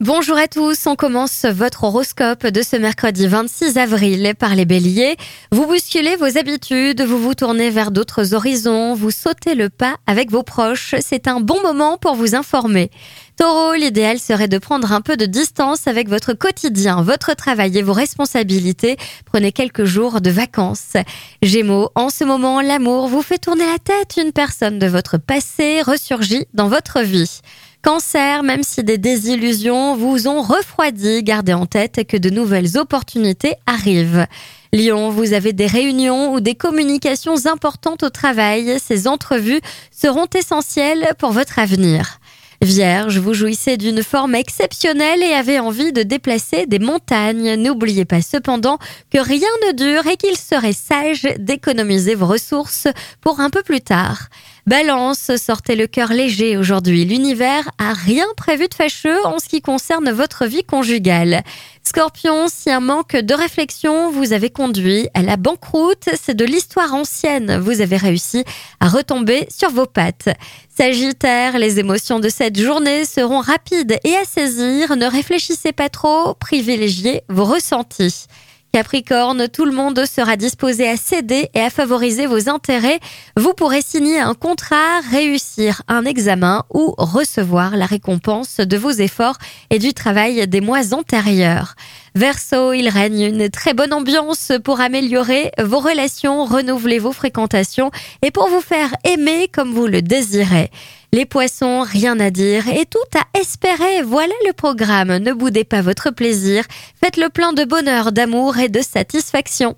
Bonjour à tous, on commence votre horoscope de ce mercredi 26 avril par les béliers. Vous bousculez vos habitudes, vous vous tournez vers d'autres horizons, vous sautez le pas avec vos proches, c'est un bon moment pour vous informer. Taureau, l'idéal serait de prendre un peu de distance avec votre quotidien, votre travail et vos responsabilités. Prenez quelques jours de vacances. Gémeaux, en ce moment, l'amour vous fait tourner la tête. Une personne de votre passé ressurgit dans votre vie. Cancer, même si des désillusions vous ont refroidi, gardez en tête que de nouvelles opportunités arrivent. Lion, vous avez des réunions ou des communications importantes au travail. Ces entrevues seront essentielles pour votre avenir. Vierge, vous jouissez d'une forme exceptionnelle et avez envie de déplacer des montagnes. N'oubliez pas cependant que rien ne dure et qu'il serait sage d'économiser vos ressources pour un peu plus tard. Balance, sortez le cœur léger aujourd'hui. L'univers a rien prévu de fâcheux en ce qui concerne votre vie conjugale. Scorpion, si un manque de réflexion vous avez conduit à la banqueroute, c'est de l'histoire ancienne. Vous avez réussi à retomber sur vos pattes. Sagittaire, les émotions de cette journée seront rapides et à saisir. Ne réfléchissez pas trop, privilégiez vos ressentis. Capricorne, tout le monde sera disposé à céder et à favoriser vos intérêts. Vous pourrez signer un contrat, réussir un examen ou recevoir la récompense de vos efforts et du travail des mois antérieurs. Verseau, il règne une très bonne ambiance pour améliorer vos relations, renouveler vos fréquentations et pour vous faire aimer comme vous le désirez. Les poissons, rien à dire et tout à espérer. Voilà le programme. Ne boudez pas votre plaisir. Faites le plein de bonheur, d'amour et de satisfaction.